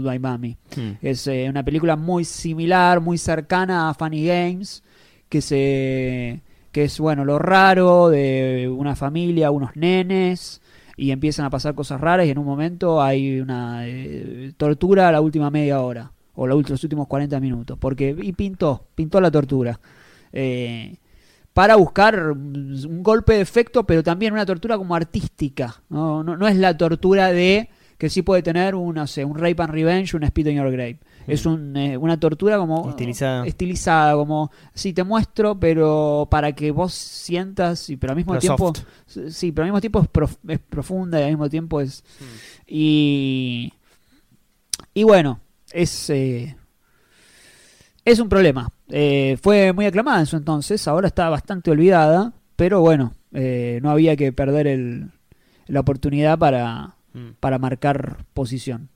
by Mami. Hmm. Es eh, una película muy similar, muy cercana a Funny Games, que se que es bueno lo raro de una familia, unos nenes y empiezan a pasar cosas raras y en un momento hay una eh, tortura a la última media hora o los últimos 40 minutos, porque y pintó, pintó la tortura. Eh, para buscar un un golpe de efecto, pero también una tortura como artística. No, no, no es la tortura de que sí puede tener un, no sé, un Rape and Revenge, un Spit on Your Grave. Es un, eh, una tortura como Estilizada. estilizada, como sí te muestro, pero para que vos sientas, y pero al mismo Pero tiempo, soft. sí, pero al mismo tiempo es, prof- es profunda y al mismo tiempo es y y bueno, es eh, es un problema. Eh, fue muy aclamada en su entonces, ahora está bastante olvidada, pero bueno, no había que perder el, la oportunidad para, Mm. para marcar posición.